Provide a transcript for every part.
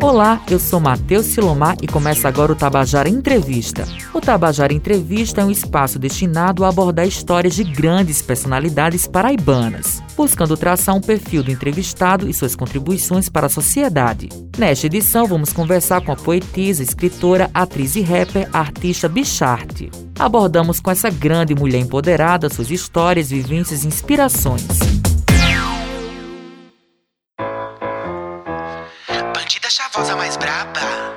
Olá, eu sou Matheus Silomar e começa agora o Tabajara Entrevista. O Tabajara Entrevista é um espaço destinado a abordar histórias de grandes personalidades paraibanas, buscando traçar um perfil do entrevistado e suas contribuições para a sociedade. Nesta edição, vamos conversar com a poetisa, escritora, atriz e rapper, artista Bicharte. Abordamos com essa grande mulher empoderada suas histórias, vivências e inspirações. Chavosa mais braba.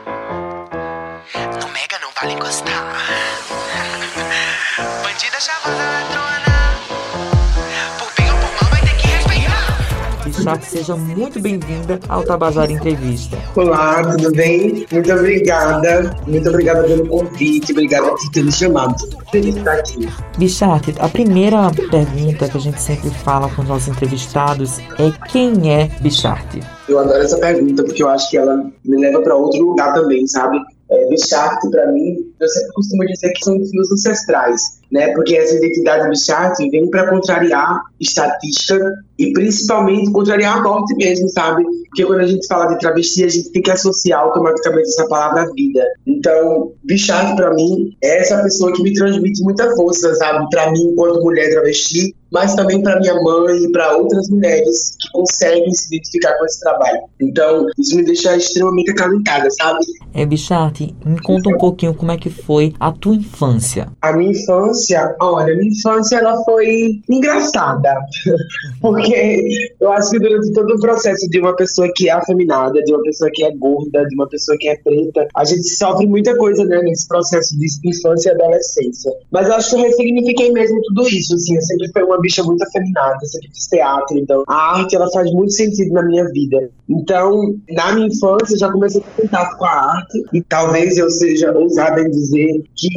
Bichar, seja muito bem-vinda ao Tabajara Entrevista. Olá, tudo bem? Muito obrigada. Muito obrigada pelo convite. Obrigada por ter me chamado. Feliz de estar aqui. Bichart, a primeira pergunta que a gente sempre fala com os nossos entrevistados é quem é Bichart? Eu adoro essa pergunta porque eu acho que ela me leva para outro lugar também, sabe? É, Bichart, para mim, eu sempre costumo dizer que são meus ancestrais, né? Porque essa identidade Bichart vem para contrariar estatística e principalmente contrariar a morte mesmo, sabe? Porque quando a gente fala de travesti, a gente tem que associar automaticamente essa palavra à vida. Então, Bichart, para mim, é essa pessoa que me transmite muita força, sabe? Para mim, enquanto mulher travesti, mas também para minha mãe e para outras mulheres que conseguem se identificar com esse trabalho. Então, isso me deixa extremamente acalentada, sabe? É, Bichart, me conta um pouquinho como é que foi a tua infância. A minha infância, olha, minha infância ela foi engraçada, porque eu acho que durante todo o processo de uma pessoa que é afeminada, de uma pessoa que é gorda, de uma pessoa que é preta, a gente sofre muita coisa, né, nesse processo de infância e adolescência. Mas eu acho que eu ressignifiquei mesmo tudo isso, assim, eu sempre fui uma bicha muito afeminada, sempre fiz teatro, então a arte ela faz muito sentido na minha vida. Então, na minha infância, eu já comecei a ter contato com a arte e talvez eu seja ousada em dizer que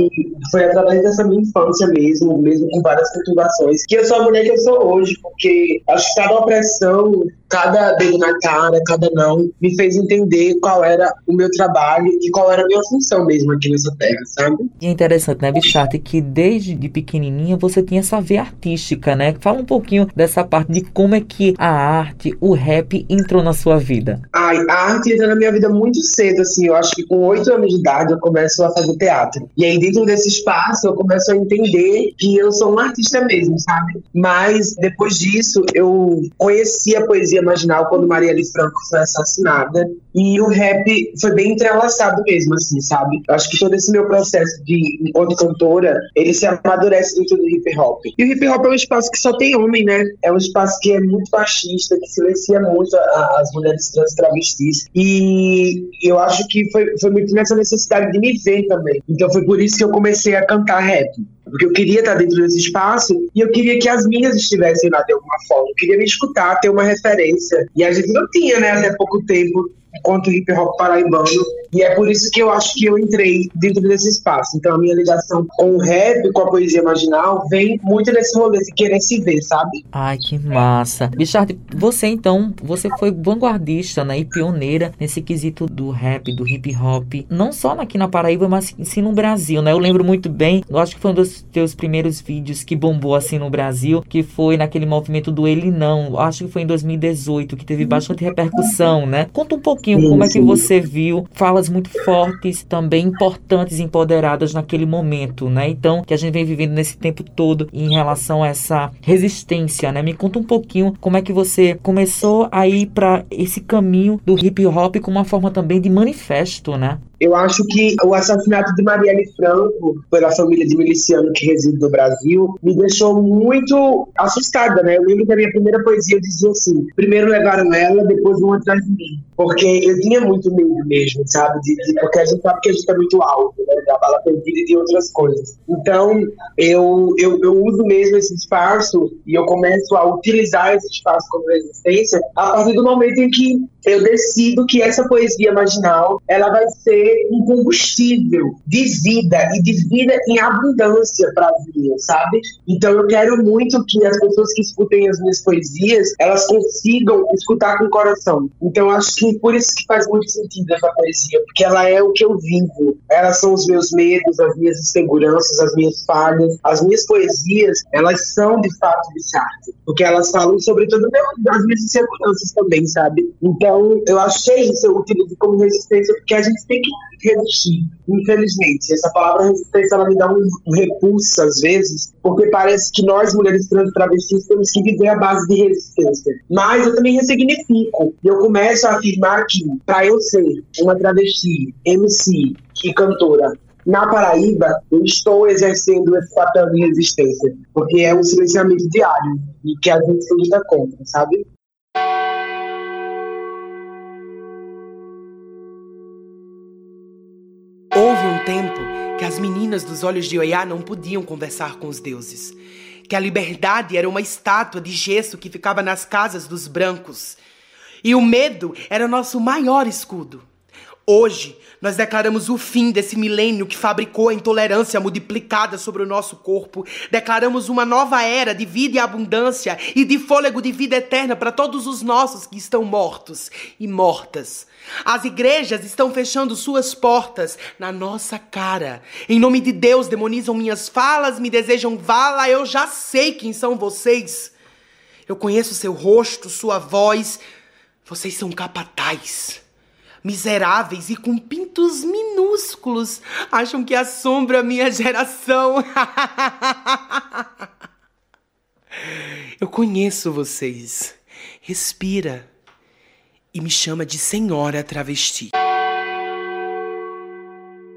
foi através dessa minha infância mesmo, mesmo com várias perturbações, que eu sou a mulher que eu sou hoje, porque acho que cada opressão, cada dedo na cara, cada não, me fez entender qual era o meu trabalho e qual era a minha função mesmo aqui nessa terra, sabe? E é interessante, né, Bichata, que desde de pequenininha você tinha essa veia artística, né? Fala um pouquinho dessa parte de como é que a arte, o rap entrou na sua vida. Ai, a arte entrou na minha vida muito cedo, assim, eu acho que com oito anos de idade eu começo a fazer teatro. E aí dentro desse espaço eu começo a entender que eu sou um artista mesmo, sabe? Mas depois disso eu conheci a poesia marginal quando Marielle Franco foi assassinada e o rap foi bem entrelaçado mesmo, assim, sabe? Acho que todo esse meu processo de enquanto cantora, ele se amadurece dentro do hip hop. E o hip hop é um espaço que só tem homem, né? É um espaço que é muito machista, que silencia muito as mulheres trans travestis. E eu acho que foi, foi muito nessa necessidade de me ver também. Então foi por isso que eu comecei a cantar rap porque eu queria estar dentro desse espaço e eu queria que as minhas estivessem lá de alguma forma. Eu queria me escutar, ter uma referência. E a gente não tinha, né, até pouco tempo, enquanto hip hop paraibano. E é por isso que eu acho que eu entrei dentro desse espaço. Então a minha ligação com o rap, com a poesia marginal, vem muito nesse rolê de querer se ver, sabe? Ai, que massa. Bichard, você então, você foi vanguardista, né, e pioneira nesse quesito do rap, do hip hop, não só aqui na Paraíba, mas sim no Brasil, né? Eu lembro muito bem, eu acho que foi um dos teus primeiros vídeos que bombou assim no Brasil, que foi naquele movimento do Ele Não, acho que foi em 2018, que teve bastante repercussão, né? Conta um pouquinho sim, como é que você viu, falas muito fortes, também importantes, empoderadas naquele momento, né? Então, que a gente vem vivendo nesse tempo todo em relação a essa resistência, né? Me conta um pouquinho como é que você começou a ir para esse caminho do hip hop como uma forma também de manifesto, né? Eu acho que o assassinato de Marielle Franco pela família de miliciano que reside no Brasil me deixou muito assustada, né? Eu lembro que a minha primeira poesia dizia assim: primeiro levaram ela, depois vão atrás de mim. Porque eu tinha muito medo mesmo, sabe? De, de, porque a gente sabe que a gente é muito alto, né? Da bala perdida e de outras coisas. Então, eu, eu, eu uso mesmo esse espaço e eu começo a utilizar esse espaço como resistência a partir do momento em que eu decido que essa poesia marginal ela vai ser ser um combustível de vida e de vida em abundância para minhas, sabe? Então eu quero muito que as pessoas que escutem as minhas poesias, elas consigam escutar com o coração. Então acho que por isso que faz muito sentido essa poesia, porque ela é o que eu vivo. Elas são os meus medos, as minhas inseguranças, as minhas falhas. As minhas poesias, elas são de fato de arte, porque elas falam sobre tudo as minhas inseguranças também, sabe? Então eu achei isso, eu utilizo como resistência, porque a gente tem que resistir, infelizmente. Essa palavra resistência, ela me dá um, um repulso às vezes, porque parece que nós, mulheres trans travestis, temos que viver à base de resistência. Mas eu também ressignifico. E eu começo a afirmar que, para eu ser uma travesti, MC e cantora, na Paraíba, eu estou exercendo esse papel de resistência, porque é um silenciamento diário e que a gente luta contra, sabe? Dos olhos de Oiá não podiam conversar com os deuses. Que a liberdade era uma estátua de gesso que ficava nas casas dos brancos. E o medo era nosso maior escudo. Hoje, nós declaramos o fim desse milênio que fabricou a intolerância multiplicada sobre o nosso corpo. Declaramos uma nova era de vida e abundância e de fôlego de vida eterna para todos os nossos que estão mortos e mortas. As igrejas estão fechando suas portas na nossa cara. Em nome de Deus, demonizam minhas falas, me desejam vala, eu já sei quem são vocês. Eu conheço seu rosto, sua voz. Vocês são capazes miseráveis e com pintos minúsculos, acham que assombra a minha geração. Eu conheço vocês. Respira e me chama de senhora travesti.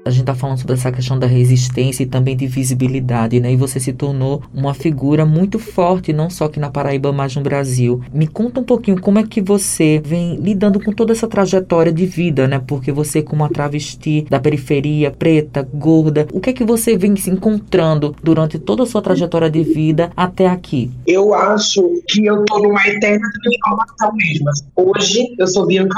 A gente tá falando sobre essa questão da resistência e também de visibilidade, né? E você se tornou uma figura muito forte, não só aqui na Paraíba, mas no Brasil. Me conta um pouquinho como é que você vem lidando com toda essa trajetória de vida, né? Porque você, como uma travesti da periferia, preta, gorda, o que é que você vem se encontrando durante toda a sua trajetória de vida até aqui? Eu acho que eu tô numa eterna transformação mesmo. Hoje eu sou Bianca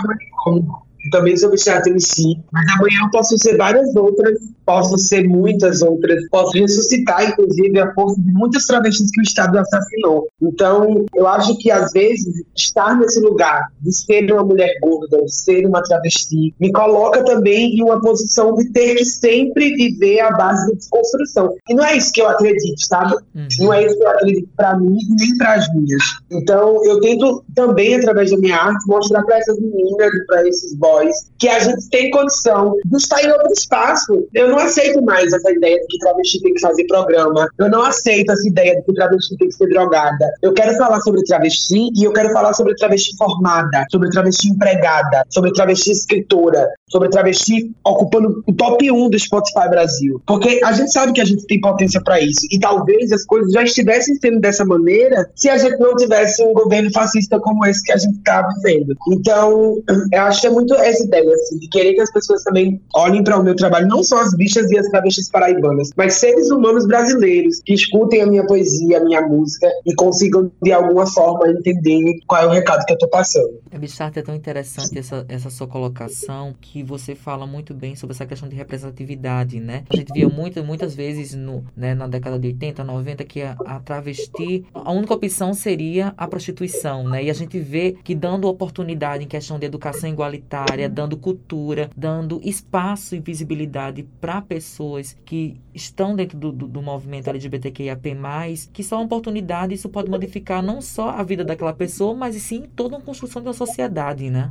Também sobre teatro em si, mas amanhã eu posso ser várias outras, posso ser muitas outras, posso ressuscitar, inclusive, a força de muitas travestis que o Estado assassinou. Então, eu acho que, às vezes, estar nesse lugar de ser uma mulher gorda, de ser uma travesti, me coloca também em uma posição de ter que sempre viver a base da desconstrução. E não é isso que eu acredito, sabe? Uhum. Não é isso que eu acredito para mim nem para as minhas. Então, eu tento também, através da minha arte, mostrar para essas meninas e para esses boys que a gente tem condição de estar em outro espaço. Eu não aceito mais essa ideia de que travesti tem que fazer programa. Eu não aceito essa ideia de que travesti tem que ser drogada. Eu quero falar sobre travesti e eu quero falar sobre travesti formada, sobre travesti empregada, sobre travesti escritora, sobre travesti ocupando o top 1 do Spotify Brasil. Porque a gente sabe que a gente tem potência para isso. E talvez as coisas já estivessem sendo dessa maneira se a gente não tivesse um governo fascista como esse que a gente está vivendo. Então, eu acho que é muito essa ideia, assim, de querer que as pessoas também olhem para o meu trabalho, não só as bichas e as travestis paraibanas, mas seres humanos brasileiros que escutem a minha poesia, a minha música e consigam, de alguma forma, entender qual é o recado que eu tô passando. É, Bicharte, é tão interessante essa, essa sua colocação que você fala muito bem sobre essa questão de representatividade, né? A gente via muito, muitas vezes no, né, na década de 80, 90 que a, a travesti, a única opção seria a prostituição, né? E a gente vê que dando oportunidade em questão de educação igualitária, dando cultura, dando espaço e visibilidade para pessoas que estão dentro do, do, do movimento LGBTQIAP+, que só uma oportunidade, isso pode modificar não só a vida daquela pessoa, mas sim toda uma construção de uma sociedade, né?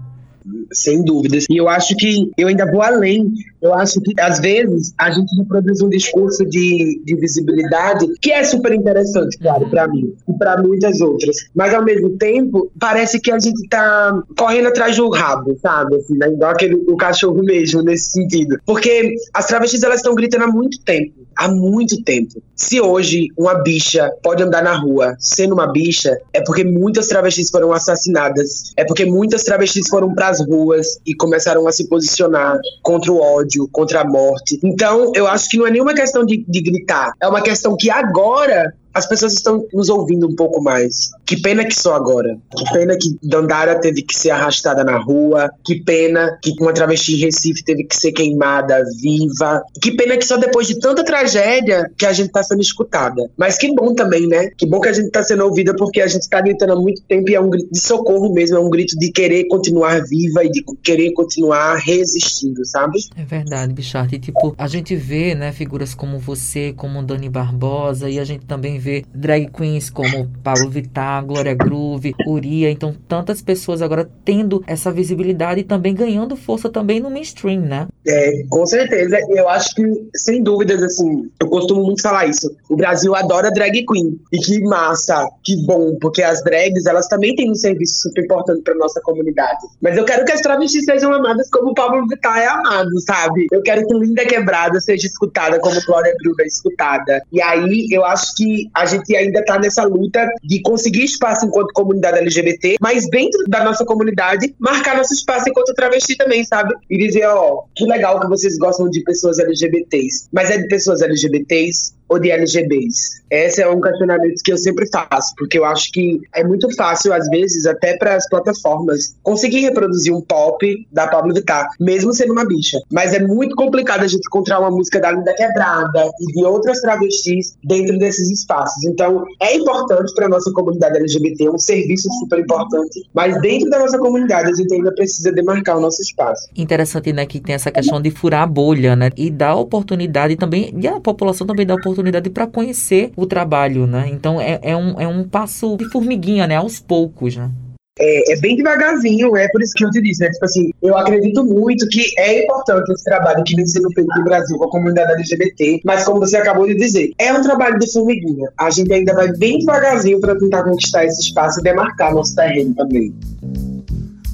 Sem dúvidas. E eu acho que eu ainda vou além. Eu acho que, às vezes, a gente reproduz um discurso de, de visibilidade que é super interessante, claro, para mim e para muitas outras. Mas, ao mesmo tempo, parece que a gente tá correndo atrás do rabo, sabe? Assim, né? Igual aquele, o cachorro mesmo, nesse sentido. Porque as travestis, elas estão gritando há muito tempo. Há muito tempo. Se hoje uma bicha pode andar na rua sendo uma bicha, é porque muitas travestis foram assassinadas. É porque muitas travestis foram pra as ruas e começaram a se posicionar contra o ódio, contra a morte. Então, eu acho que não é nenhuma questão de, de gritar, é uma questão que agora as pessoas estão nos ouvindo um pouco mais. Que pena que só agora. Que pena que Dandara teve que ser arrastada na rua. Que pena que uma travesti em Recife teve que ser queimada viva. Que pena que só depois de tanta tragédia que a gente tá sendo escutada. Mas que bom também, né? Que bom que a gente tá sendo ouvida porque a gente tá gritando há muito tempo e é um grito de socorro mesmo, é um grito de querer continuar viva e de querer continuar resistindo, sabe? É verdade, Bichart. E tipo, a gente vê, né, figuras como você, como Dani Barbosa, e a gente também vê drag queens como Paulo Vittar, Glória Groove, Uria. Então, tantas pessoas agora tendo essa visibilidade e também ganhando força também no mainstream, né? É, com certeza. Eu acho que, sem dúvidas, assim, eu costumo muito falar isso. O Brasil adora drag queen. E que massa, que bom, porque as drags, elas também têm um serviço super importante pra nossa comunidade. Mas eu quero que as travestis sejam amadas como o Pablo Vittar é amado, sabe? Eu quero que Linda Quebrada seja escutada como Glória Groove é escutada. E aí, eu acho que a gente ainda tá nessa luta de conseguir espaço enquanto comunidade LGBT, mas dentro da nossa comunidade, marcar nosso espaço enquanto travesti também, sabe? E dizer, ó, que legal que vocês gostam de pessoas LGBTs. Mas é de pessoas LGBTs ou de LGBs? Esse é um questionamento que eu sempre faço, porque eu acho que é muito fácil, às vezes, até para as plataformas, conseguir reproduzir um pop da Pablo Vittar, mesmo sendo uma bicha. Mas é muito complicado a gente encontrar uma música da Linda Quebrada e de outras travestis dentro desses espaços. Então, é importante para nossa comunidade LGBT, é um serviço super importante, mas dentro da nossa comunidade a gente ainda precisa demarcar o nosso espaço. Interessante, né, que tem essa questão de furar a bolha, né, e dar oportunidade também, e a população também dá oportunidade para conhecer o trabalho, né? Então é, é, um, é um passo de formiguinha, né, aos poucos, né? É, é bem devagarzinho, é por isso que eu te disse, né? Tipo assim, eu acredito muito que é importante esse trabalho que vem sendo feito no Brasil com a comunidade LGBT, mas como você acabou de dizer, é um trabalho de formiguinha. A gente ainda vai bem devagarzinho para tentar conquistar esse espaço e demarcar nosso terreno também.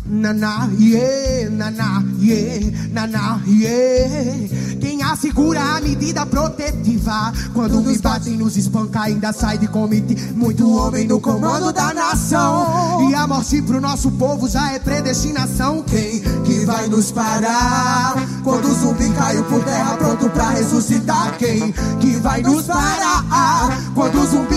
Naná, yeah, naná, yeah, naná, yeah. Quem assegura a medida protetiva Quando nos batem, nos espanca, ainda sai de comitê Muito homem no comando da nação E a morte pro nosso povo já é predestinação Quem que vai nos parar? Quando o zumbi caiu por terra pronto pra ressuscitar Quem que vai nos parar? Quando o zumbi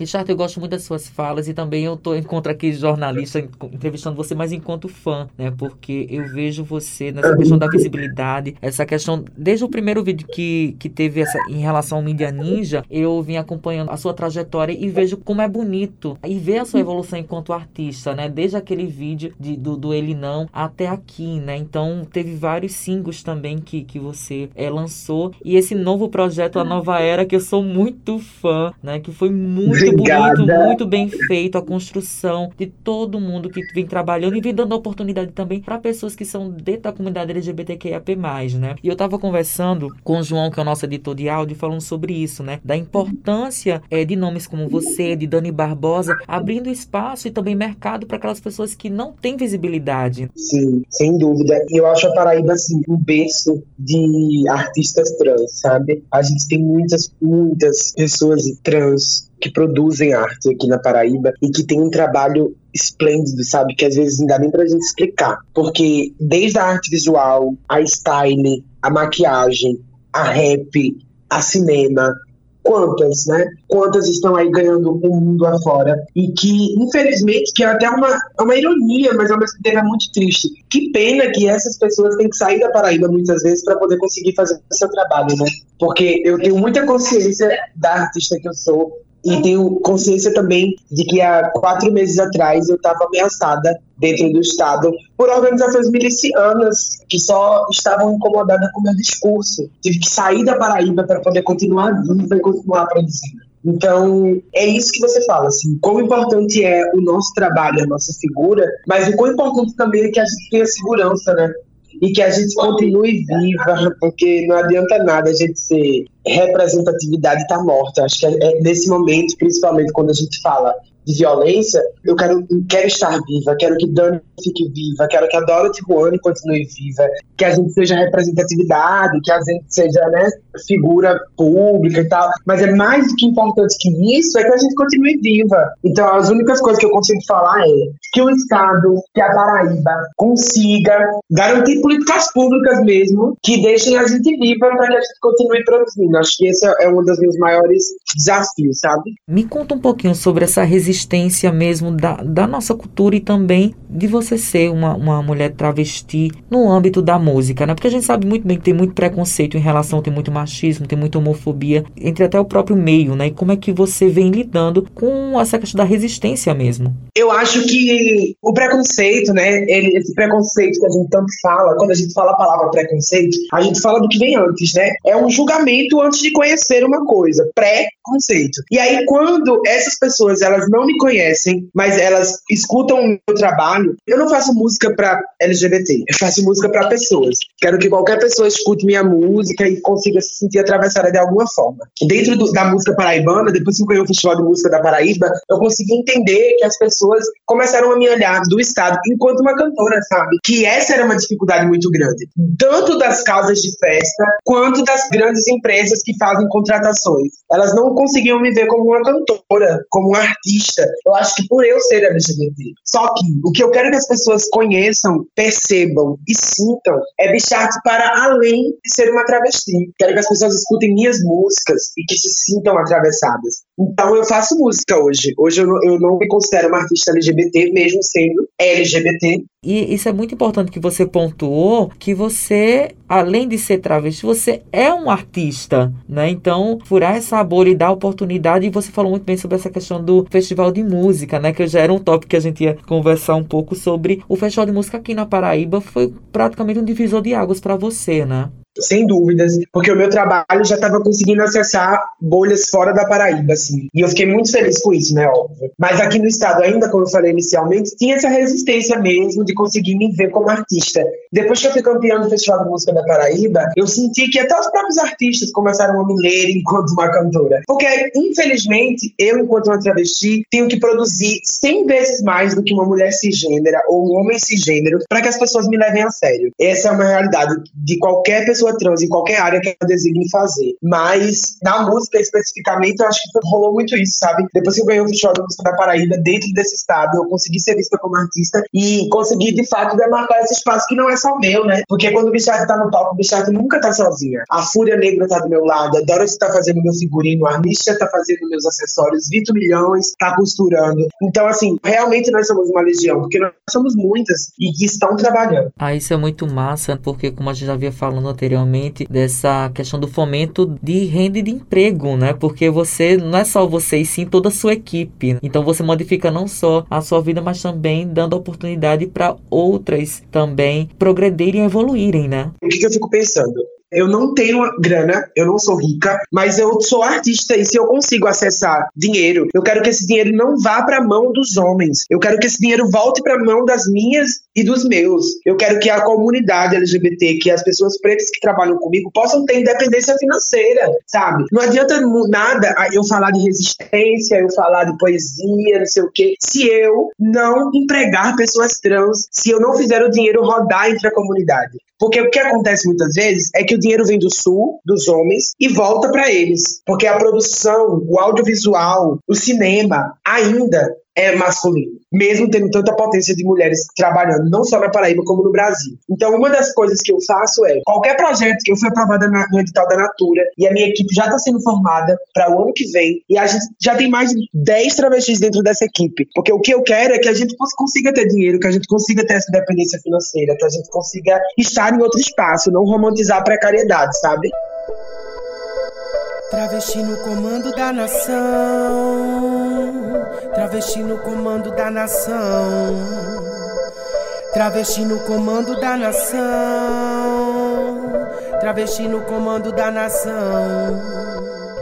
Richard, eu gosto muito das suas falas e também eu tô encontro aqui jornalista entrevistando você, mas enquanto fã, né? Porque eu vejo você nessa questão da visibilidade, essa questão desde o primeiro vídeo que, que teve essa em relação ao Mídia Ninja, eu vim acompanhando a sua trajetória e vejo como é bonito e ver a sua evolução enquanto artista, né? Desde aquele vídeo de, do, do Ele Não até aqui, né? Então teve vários singles também que, que você é, lançou e esse novo projeto, a Nova Era, que eu sou muito fã, né? Que foi muito Obrigada. bonito, muito bem feito a construção de todo mundo que vem trabalhando e vem dando oportunidade também para pessoas que são dentro da comunidade LGBTQIAP+, né? E eu tava conversando com o João, que é o nosso editor de áudio, falando sobre isso, né? Da importância é, de nomes como você, de Dani Barbosa, abrindo espaço e também mercado para aquelas pessoas que não têm visibilidade. Sim, sem dúvida. E eu acho a Paraíba, assim, um berço de artistas trans, sabe? A gente tem muitas, muitas pessoas trans que produzem arte aqui na Paraíba e que tem um trabalho esplêndido, sabe? Que às vezes não dá nem pra gente explicar. Porque desde a arte visual, a style, a maquiagem, a rap, a cinema, quantas, né? Quantas estão aí ganhando o mundo afora e que, infelizmente, que é até uma, é uma ironia, mas ao mesmo tempo é muito triste. Que pena que essas pessoas têm que sair da Paraíba muitas vezes para poder conseguir fazer o seu trabalho, né? Porque eu tenho muita consciência da artista que eu sou e tenho consciência também de que há quatro meses atrás eu estava ameaçada dentro do Estado por organizações milicianas que só estavam incomodadas com meu discurso. Tive que sair da Paraíba para poder continuar viva e continuar produzindo. Então, é isso que você fala, assim, quão importante é o nosso trabalho, a nossa figura, mas o quão importante também é que a gente tenha segurança, né? E que a gente continue viva, porque não adianta nada a gente ser representatividade está morta. Acho que é, é nesse momento, principalmente quando a gente fala de violência, eu quero, quero estar viva, quero que Dani fique viva, quero que a Dorothy Juane continue viva, que a gente seja representatividade, que a gente seja, né, figura pública e tal. Mas é mais do que importante que isso, é que a gente continue viva. Então, as únicas coisas que eu consigo falar é que o Estado, que a Paraíba consiga garantir políticas públicas mesmo, que deixem a gente viva para que a gente continue produzindo. Acho que esse é um dos meus maiores desafios, sabe? Me conta um pouquinho sobre essa resistência mesmo da, da nossa cultura e também de você ser uma, uma mulher travesti no âmbito da música, né? Porque a gente sabe muito bem que tem muito preconceito em relação, tem muito machismo, tem muita homofobia entre até o próprio meio, né? E como é que você vem lidando com essa questão da resistência mesmo? Eu acho que o preconceito, né? Ele, esse preconceito que a gente tanto fala, quando a gente fala a palavra preconceito, a gente fala do que vem antes, né? É um julgamento antes de conhecer uma coisa, pré-conceito. E aí, quando essas pessoas elas não me conhecem, mas elas escutam o meu trabalho, eu não faço música para LGBT, eu faço música para pessoas. Quero que qualquer pessoa escute minha música e consiga se sentir atravessada de alguma forma. Dentro do, da música paraibana, depois que eu ganhei o Festival de Música da Paraíba, eu consegui entender que as pessoas começaram a me olhar do Estado enquanto uma cantora, sabe? Que essa era uma dificuldade muito grande. Tanto das casas de festa, quanto das grandes empresas que fazem contratações. Elas não conseguiam me ver como uma cantora, como uma artista. Eu acho que por eu ser LGBT. Só que o que eu quero que as pessoas conheçam, percebam e sintam é Bicharte para além de ser uma travesti. Quero que as pessoas escutem minhas músicas e que se sintam atravessadas. Então eu faço música hoje. Hoje eu não, eu não me considero uma artista LGBT, mesmo sendo LGBT. E isso é muito importante que você pontuou que você, além de ser travesti, você é um artista, né? Então, furar essa bolha e dar oportunidade, e você falou muito bem sobre essa questão do festival de música, né? Que já era um tópico que a gente ia conversar um pouco sobre. O festival de música aqui na Paraíba foi praticamente um divisor de águas para você, né? Sem dúvidas, porque o meu trabalho já estava conseguindo acessar bolhas fora da Paraíba, assim. E eu fiquei muito feliz com isso, né, óbvio. Mas aqui no estado, ainda como eu falei inicialmente, tinha essa resistência mesmo de conseguir me ver como artista. Depois que eu fui campeão do Festival de Música da Paraíba, eu senti que até os próprios artistas começaram a me ler enquanto uma cantora. Porque, infelizmente, eu, enquanto uma travesti, tenho que produzir 100 vezes mais do que uma mulher cisgênera ou um homem cisgênero para que as pessoas me levem a sério. Essa é uma realidade de qualquer pessoa trans, em qualquer área que ela designe fazer. Mas, na música especificamente, eu acho que rolou muito isso, sabe? Depois que eu ganhei o Festival da Música da Paraíba, dentro desse estado, eu consegui ser vista como artista e consegui, de fato, demarcar esse espaço que não é só meu, né? Porque quando o Bichard tá no palco, o Bichard nunca tá sozinha. A Fúria Negra tá do meu lado, a Dorothy tá fazendo meu figurino, a Armistia tá fazendo meus acessórios, Vitor Milhões tá costurando. Então, assim, realmente nós somos uma legião, porque nós somos muitas e que estão trabalhando. Ah, isso é muito massa, porque como a gente já havia falando anteriormente, dessa questão do fomento de renda e de emprego, né? Porque você, não é só você, e sim toda a sua equipe. Então você modifica não só a sua vida, mas também dando oportunidade para outras também progredirem e evoluírem, né? O que, que eu fico pensando? Eu não tenho grana, eu não sou rica, mas eu sou artista e se eu consigo acessar dinheiro, eu quero que esse dinheiro não vá para a mão dos homens. Eu quero que esse dinheiro volte para a mão das minhas e dos meus. Eu quero que a comunidade LGBT, que as pessoas pretas que trabalham comigo possam ter independência financeira, sabe? Não adianta nada eu falar de resistência, eu falar de poesia, não sei o quê, se eu não empregar pessoas trans, se eu não fizer o dinheiro rodar entre a comunidade. Porque o que acontece muitas vezes é que o dinheiro vem do sul, dos homens, e volta para eles. Porque a produção, o audiovisual, o cinema ainda é masculino, mesmo tendo tanta potência de mulheres trabalhando, não só na Paraíba, como no Brasil. Então, uma das coisas que eu faço é, qualquer projeto que eu fui aprovada na, no edital da Natura, e a minha equipe já está sendo formada para o ano que vem, e a gente já tem mais de 10 travestis dentro dessa equipe. Porque o que eu quero é que a gente consiga ter dinheiro, que a gente consiga ter essa independência financeira, que a gente consiga estar em outro espaço, não romantizar a precariedade, sabe? Travesti no comando da nação. Travesti no comando da nação. Travesti no comando da nação. Travesti no comando da nação.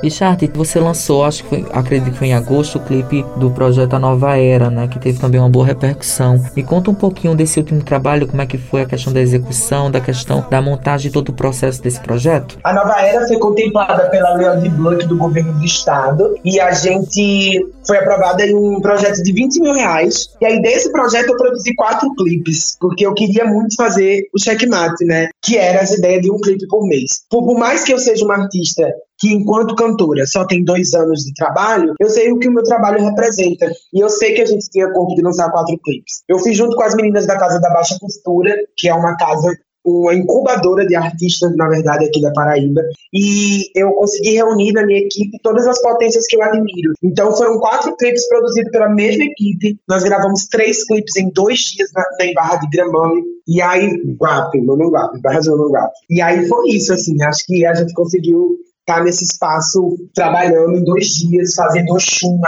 Richard, você lançou, acho que foi, acredito que foi em agosto, o clipe do projeto A Nova Era, né? Que teve também uma boa repercussão. Me conta um pouquinho desse último trabalho, como é que foi a questão da execução, da questão da montagem e todo o processo desse projeto? A Nova Era foi contemplada pela Lei de Blanc do governo do estado e a gente foi aprovada em um projeto de 20 mil reais. E aí desse projeto eu produzi quatro clipes, porque eu queria muito fazer o checkmate, né? Que era essa ideia de um clipe por mês. Por, por mais que eu seja uma artista que enquanto cantora só tem dois anos de trabalho, eu sei o que o meu trabalho representa. E eu sei que a gente tinha corpo de lançar quatro clipes. Eu fiz junto com as meninas da Casa da Baixa Costura, que é uma casa uma incubadora de artistas, na verdade, aqui da Paraíba. E eu consegui reunir na minha equipe todas as potências que eu admiro. Então foram quatro clipes produzidos pela mesma equipe. Nós gravamos três clipes em dois dias na, na Barra de Gramame. E aí, Guape, Mano Guape, Barra Mano Guape. E aí foi isso, assim, acho que a gente conseguiu estar nesse espaço trabalhando em dois dias, fazendo Oxum,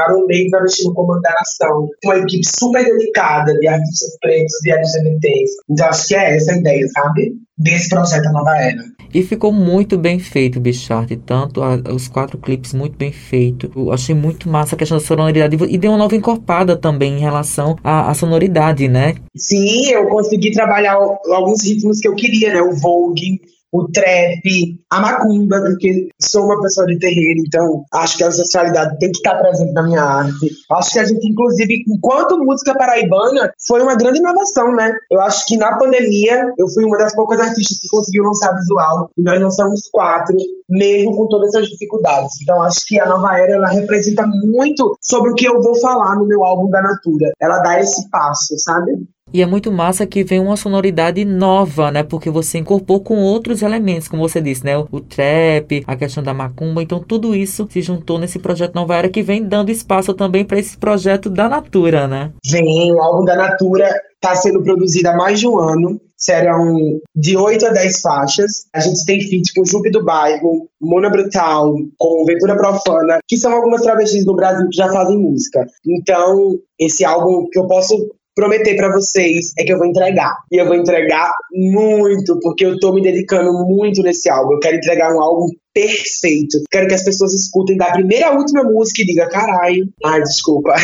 vestir no comando da nação. Uma equipe super delicada de artistas pretos e LGBTs. Então acho que é essa a ideia, sabe? Desse projeto Nova Era. E ficou muito bem feito, Bichart. Tanto a, os quatro clipes muito bem feito. Eu achei muito massa a questão da sonoridade. E deu uma nova encorpada também em relação à, à sonoridade, né? Sim, eu consegui trabalhar alguns ritmos que eu queria, né? O Vogue, o trap, a macumba, porque sou uma pessoa de terreiro, então acho que a ancestralidade tem que estar presente na minha arte. Acho que a gente, inclusive, enquanto música paraibana, foi uma grande inovação, né? Eu acho que na pandemia eu fui uma das poucas artistas que conseguiu lançar visual, e nós lançamos quatro, mesmo com todas essas dificuldades. Então acho que a nova era ela representa muito sobre o que eu vou falar no meu álbum da Natura. Ela dá esse passo, sabe? E é muito massa que vem uma sonoridade nova, né? Porque você incorporou com outros elementos, como você disse, né? O trap, a questão da macumba. Então, tudo isso se juntou nesse projeto Nova Era que vem dando espaço também para esse projeto da Natura, né? Vem, o álbum da Natura está sendo produzido há mais de um ano. Serão de 8 a 10 faixas. A gente tem feat com Jupe do Bairro, Mona Brutal, com Ventura Profana, que são algumas travestis no Brasil que já fazem música. Então, esse álbum que eu posso prometer para vocês é que eu vou entregar. E eu vou entregar muito, porque eu tô me dedicando muito nesse álbum. Eu quero entregar um álbum perfeito. Quero que as pessoas escutem da primeira à última música e digam, caralho. Ai, desculpa.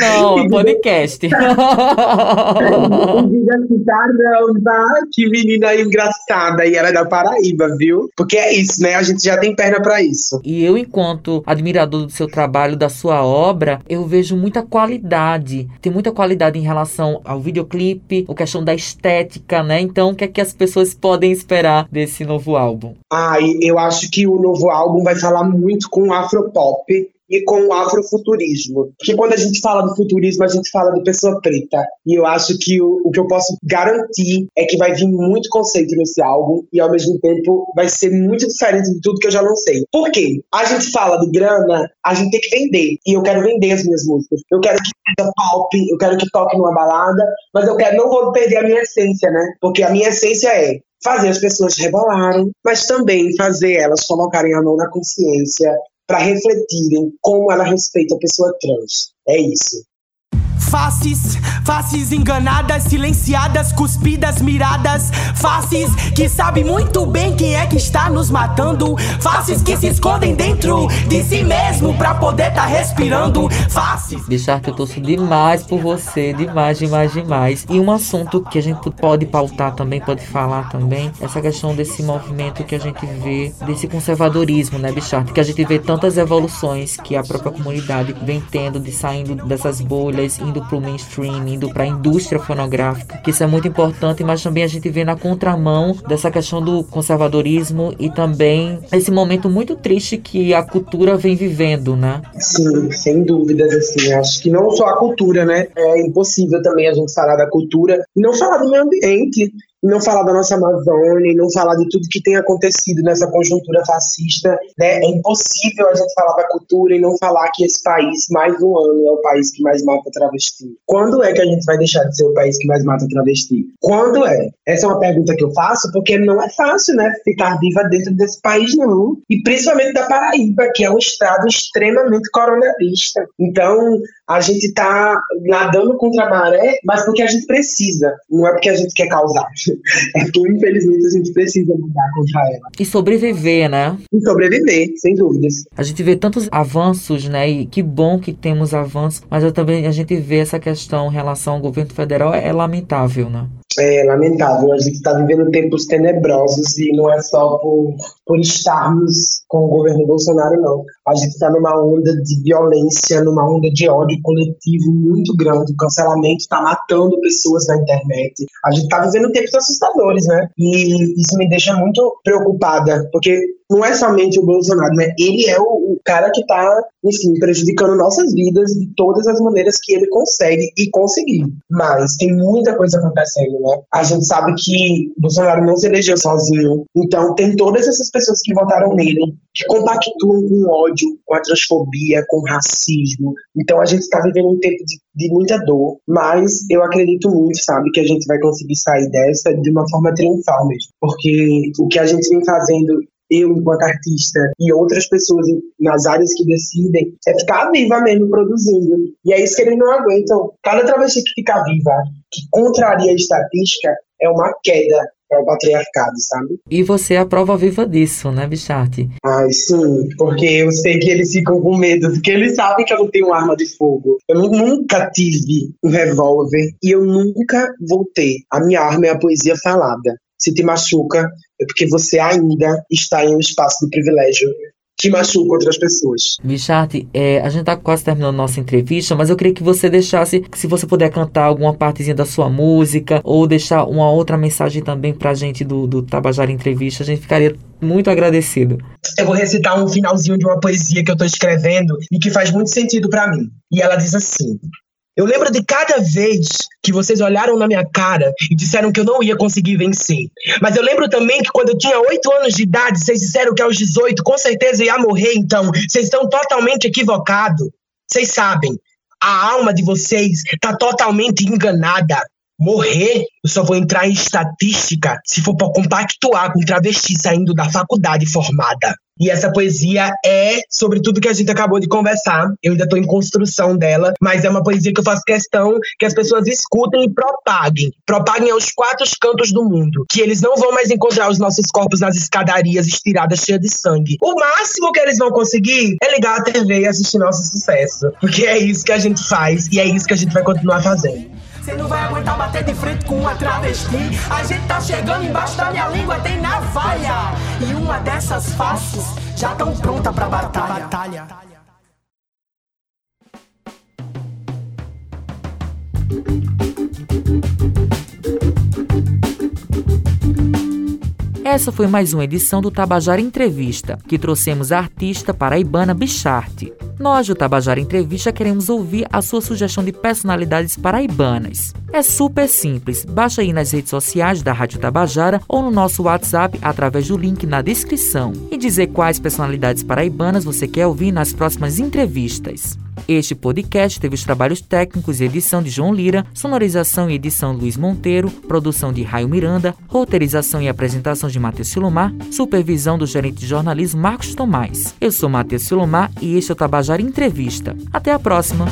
Não, não, podcast. diga assim, caramba, que menina engraçada. E ela é da Paraíba, viu? Porque é isso, né? A gente já tem perna para isso. E eu, enquanto admirador do seu trabalho, da sua obra, eu vejo muita qualidade. Tem muita qualidade em relação ao videoclipe, a questão da estética, né? Então, o que é que as pessoas podem esperar desse novo álbum? Ah, eu acho que o novo álbum vai falar muito com o afropop e com o afrofuturismo. Porque quando a gente fala do futurismo, a gente fala de pessoa preta. E eu acho que o, o que eu posso garantir é que vai vir muito conceito nesse álbum e ao mesmo tempo vai ser muito diferente de tudo que eu já lancei. Por quê? A gente fala de grana, a gente tem que vender. E eu quero vender as minhas músicas. Eu quero que seja pop, eu quero que toque numa balada, mas eu quero não vou perder a minha essência, né? Porque a minha essência é fazer as pessoas rebolarem, mas também fazer elas colocarem a mão na consciência para refletirem como ela respeita a pessoa trans. É isso. Faces, faces enganadas, silenciadas, cuspidas, miradas. Faces que sabem muito bem quem é que está nos matando. Faces que se escondem dentro de si mesmo pra poder tá respirando. Faces. Bichart, eu torço demais por você, demais, demais, demais. E um assunto que a gente pode pautar também, pode falar também, essa questão desse movimento que a gente vê, desse conservadorismo, né, Bichart? Que a gente vê tantas evoluções que a própria comunidade vem tendo de saindo dessas bolhas, indo pro mainstream, indo pra indústria fonográfica, que isso é muito importante, mas também a gente vê na contramão dessa questão do conservadorismo e também esse momento muito triste que a cultura vem vivendo, né? Sim, sem dúvidas, assim, acho que não só a cultura, né? É impossível também a gente falar da cultura e não falar do meio ambiente não falar da nossa Amazônia, não falar de tudo que tem acontecido nessa conjuntura fascista, né? É impossível a gente falar da cultura e não falar que esse país, mais um ano, é o país que mais mata travesti. Quando é que a gente vai deixar de ser o país que mais mata travesti? Quando é? Essa é uma pergunta que eu faço, porque não é fácil, né? Ficar viva dentro desse país, não. E principalmente da Paraíba, que é um estado extremamente coronavista. Então, a gente tá nadando contra a maré, mas porque a gente precisa, não é porque a gente quer causar. É porque, infelizmente, a gente precisa mudar contra ela. E sobreviver, né? E sobreviver, sem dúvidas. A gente vê tantos avanços, né? E que bom que temos avanços, mas eu também a gente vê essa questão em relação ao governo federal é lamentável, né? É lamentável, a gente está vivendo tempos tenebrosos e não é só por, por estarmos com o governo Bolsonaro, não. A gente está numa onda de violência, numa onda de ódio coletivo muito grande. O cancelamento está matando pessoas na internet. A gente está vivendo tempos assustadores, né? E isso me deixa muito preocupada, porque não é somente o Bolsonaro, né? Ele é o, o cara que está, enfim, prejudicando nossas vidas de todas as maneiras que ele consegue e conseguiu. Mas tem muita coisa acontecendo, né? A gente sabe que Bolsonaro não se elegeu sozinho, então tem todas essas pessoas que votaram nele, que compactuam com ódio, com a transfobia, com o racismo. Então a gente está vivendo um tempo de, de muita dor, mas eu acredito muito, sabe, que a gente vai conseguir sair dessa de uma forma triunfal mesmo. Porque o que a gente vem fazendo eu enquanto artista e outras pessoas nas áreas que decidem, é ficar viva mesmo produzindo. E é isso que eles não aguentam. Cada travesti que fica viva, que contraria a estatística, é uma queda para o patriarcado, sabe? E você é a prova viva disso, né, Bicharte? Ai, sim, porque eu sei que eles ficam com medo, porque eles sabem que eu não tenho arma de fogo. Eu nu- nunca tive um revólver e eu nunca vou ter. A minha arma é a poesia falada. Se te machuca, é porque você ainda está em um espaço de privilégio que machuca outras pessoas. Bicharte, é, a gente tá quase terminando nossa entrevista, mas eu queria que você deixasse, se você puder cantar alguma partezinha da sua música, ou deixar uma outra mensagem também pra gente do, do Tabajara Entrevista, a gente ficaria muito agradecido. Eu vou recitar um finalzinho de uma poesia que eu tô escrevendo e que faz muito sentido pra mim. E ela diz assim: Eu lembro de cada vez que vocês olharam na minha cara e disseram que eu não ia conseguir vencer. Mas eu lembro também que quando eu tinha 8 anos de idade, vocês disseram que aos 18 com certeza ia morrer, então vocês estão totalmente equivocados. Vocês sabem, a alma de vocês tá totalmente enganada. Morrer, eu só vou entrar em estatística se for para compactuar com travesti saindo da faculdade formada. E essa poesia é sobre tudo que a gente acabou de conversar. Eu ainda estou em construção dela, mas é uma poesia que eu faço questão que as pessoas escutem e propaguem. Propaguem aos quatro cantos do mundo. Que eles não vão mais encontrar os nossos corpos nas escadarias estiradas cheias de sangue. O máximo que eles vão conseguir é ligar a TV e assistir nosso sucesso. Porque é isso que a gente faz e é isso que a gente vai continuar fazendo. Cê não vai aguentar bater de frente com uma travesti. A gente tá chegando embaixo da minha língua, tem navalha. E uma dessas faces já tão pronta pra batalha. Essa foi mais uma edição do Tabajara Entrevista, que trouxemos a artista paraibana Bicharte. Nós do Tabajara Entrevista queremos ouvir a sua sugestão de personalidades paraibanas. É super simples, baixa aí nas redes sociais da Rádio Tabajara ou no nosso WhatsApp através do link na descrição e dizer quais personalidades paraibanas você quer ouvir nas próximas entrevistas. Este podcast teve os trabalhos técnicos e edição de João Lira, sonorização e edição Luiz Monteiro, produção de Raio Miranda, roteirização e apresentação de Matheus Silomar, supervisão do gerente de jornalismo Marcos Tomás. Eu sou Matheus Silomar e este é o Tabajara Entrevista. Até a próxima!